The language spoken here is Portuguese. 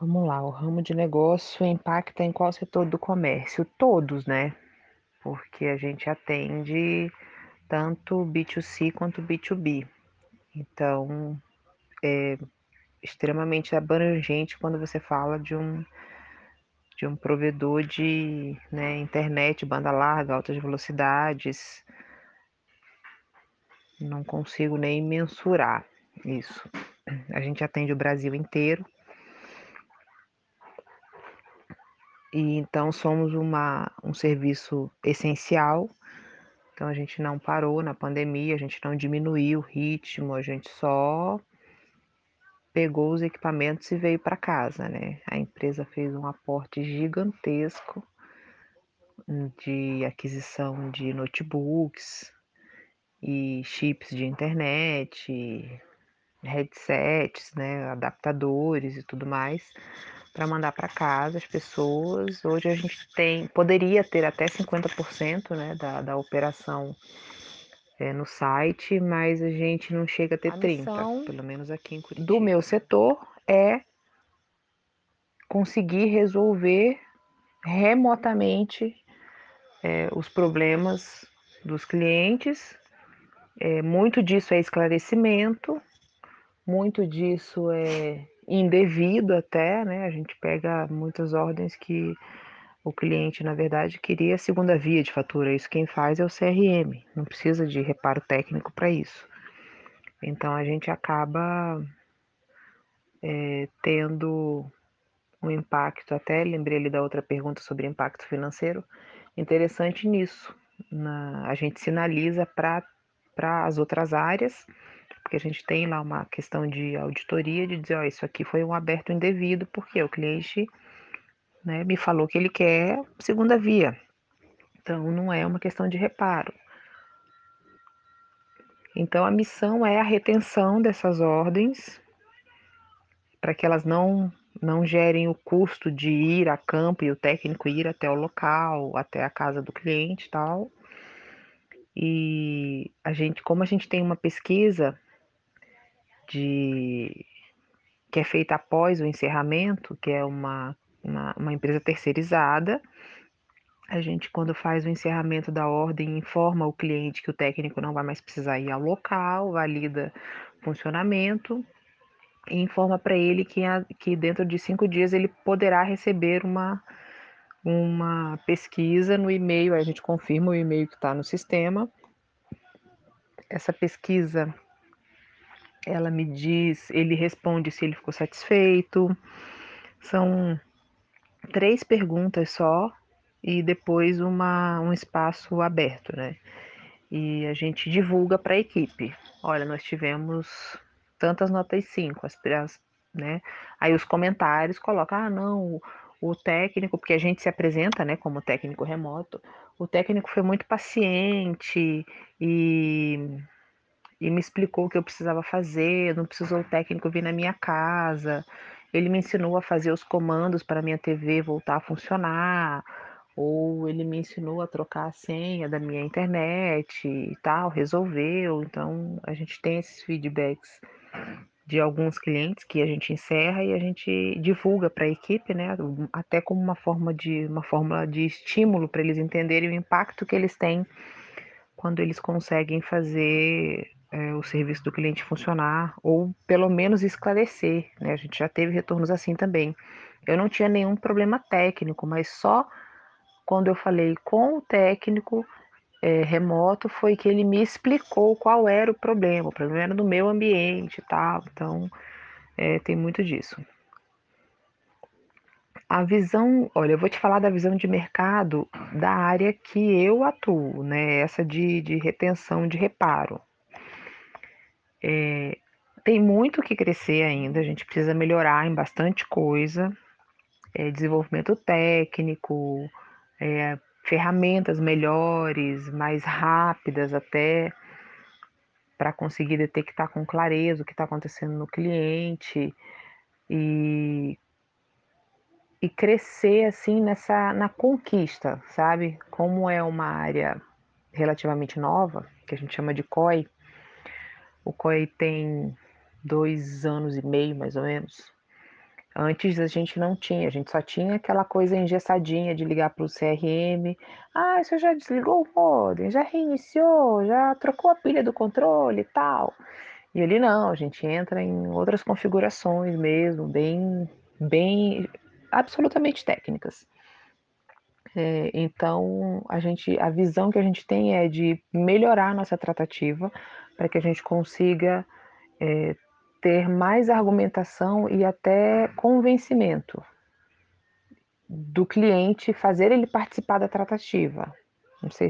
Vamos lá, o ramo de negócio impacta em qual setor do comércio? Todos, né? Porque a gente atende tanto B2C quanto B2B. Então, é extremamente abrangente quando você fala de um de um provedor de né, internet, banda larga, altas velocidades. Não consigo nem mensurar isso. A gente atende o Brasil inteiro. E então somos uma, um serviço essencial. Então a gente não parou na pandemia, a gente não diminuiu o ritmo, a gente só pegou os equipamentos e veio para casa, né? A empresa fez um aporte gigantesco de aquisição de notebooks e chips de internet, headsets, né, adaptadores e tudo mais, para mandar para casa as pessoas. Hoje a gente tem, poderia ter até 50% né, da, da operação é, no site, mas a gente não chega a ter a 30%, pelo menos aqui em Curitiba. Do meu setor é conseguir resolver remotamente é, os problemas dos clientes. É, muito disso é esclarecimento, muito disso é indevido até, né? A gente pega muitas ordens que o cliente, na verdade, queria a segunda via de fatura. Isso quem faz é o CRM, não precisa de reparo técnico para isso. Então a gente acaba é, tendo um impacto, até lembrei ali da outra pergunta sobre impacto financeiro, interessante nisso. Na, a gente sinaliza para as outras áreas, porque a gente tem lá uma questão de auditoria de dizer, ó, isso aqui foi um aberto indevido, porque o cliente né, me falou que ele quer segunda via. Então, não é uma questão de reparo. Então, a missão é a retenção dessas ordens, para que elas não, não gerem o custo de ir a campo e o técnico ir até o local, até a casa do cliente e tal. E a gente, como a gente tem uma pesquisa de que é feita após o encerramento, que é uma uma, uma empresa terceirizada. A gente, quando faz o encerramento da ordem, informa o cliente que o técnico não vai mais precisar ir ao local, valida o funcionamento e informa para ele que, a, que dentro de cinco dias ele poderá receber uma, uma pesquisa no e-mail. A gente confirma o e-mail que está no sistema. Essa pesquisa, ela me diz, ele responde se ele ficou satisfeito. São três perguntas só e depois uma, um espaço aberto, né? E a gente divulga para a equipe. Olha, nós tivemos tantas notas 5, as, as, né? Aí os comentários colocam, ah, não, o, o técnico, porque a gente se apresenta, né, como técnico remoto, o técnico foi muito paciente e, e me explicou o que eu precisava fazer, não precisou o técnico vir na minha casa, ele me ensinou a fazer os comandos para minha TV voltar a funcionar, ou ele me ensinou a trocar a senha da minha internet e tal, resolveu. Então, a gente tem esses feedbacks de alguns clientes que a gente encerra e a gente divulga para a equipe, né, até como uma forma de uma fórmula de estímulo para eles entenderem o impacto que eles têm quando eles conseguem fazer é, o serviço do cliente funcionar, ou pelo menos esclarecer, né? A gente já teve retornos assim também. Eu não tinha nenhum problema técnico, mas só quando eu falei com o técnico é, remoto foi que ele me explicou qual era o problema. O problema era no meu ambiente tal. Então, é, tem muito disso. A visão, olha, eu vou te falar da visão de mercado da área que eu atuo, né? Essa de, de retenção de reparo. É, tem muito que crescer ainda, a gente precisa melhorar em bastante coisa, é, desenvolvimento técnico, é, ferramentas melhores, mais rápidas até, para conseguir detectar com clareza o que está acontecendo no cliente e, e crescer assim nessa na conquista, sabe? Como é uma área relativamente nova, que a gente chama de COI, o COI tem dois anos e meio, mais ou menos. Antes a gente não tinha, a gente só tinha aquela coisa engessadinha de ligar para o CRM. Ah, você já desligou o modem, já reiniciou, já trocou a pilha do controle e tal. E ali não, a gente entra em outras configurações mesmo, bem, bem, absolutamente técnicas. É, então, a gente, a visão que a gente tem é de melhorar a nossa tratativa para que a gente consiga é, ter mais argumentação e até convencimento do cliente, fazer ele participar da tratativa. Não sei se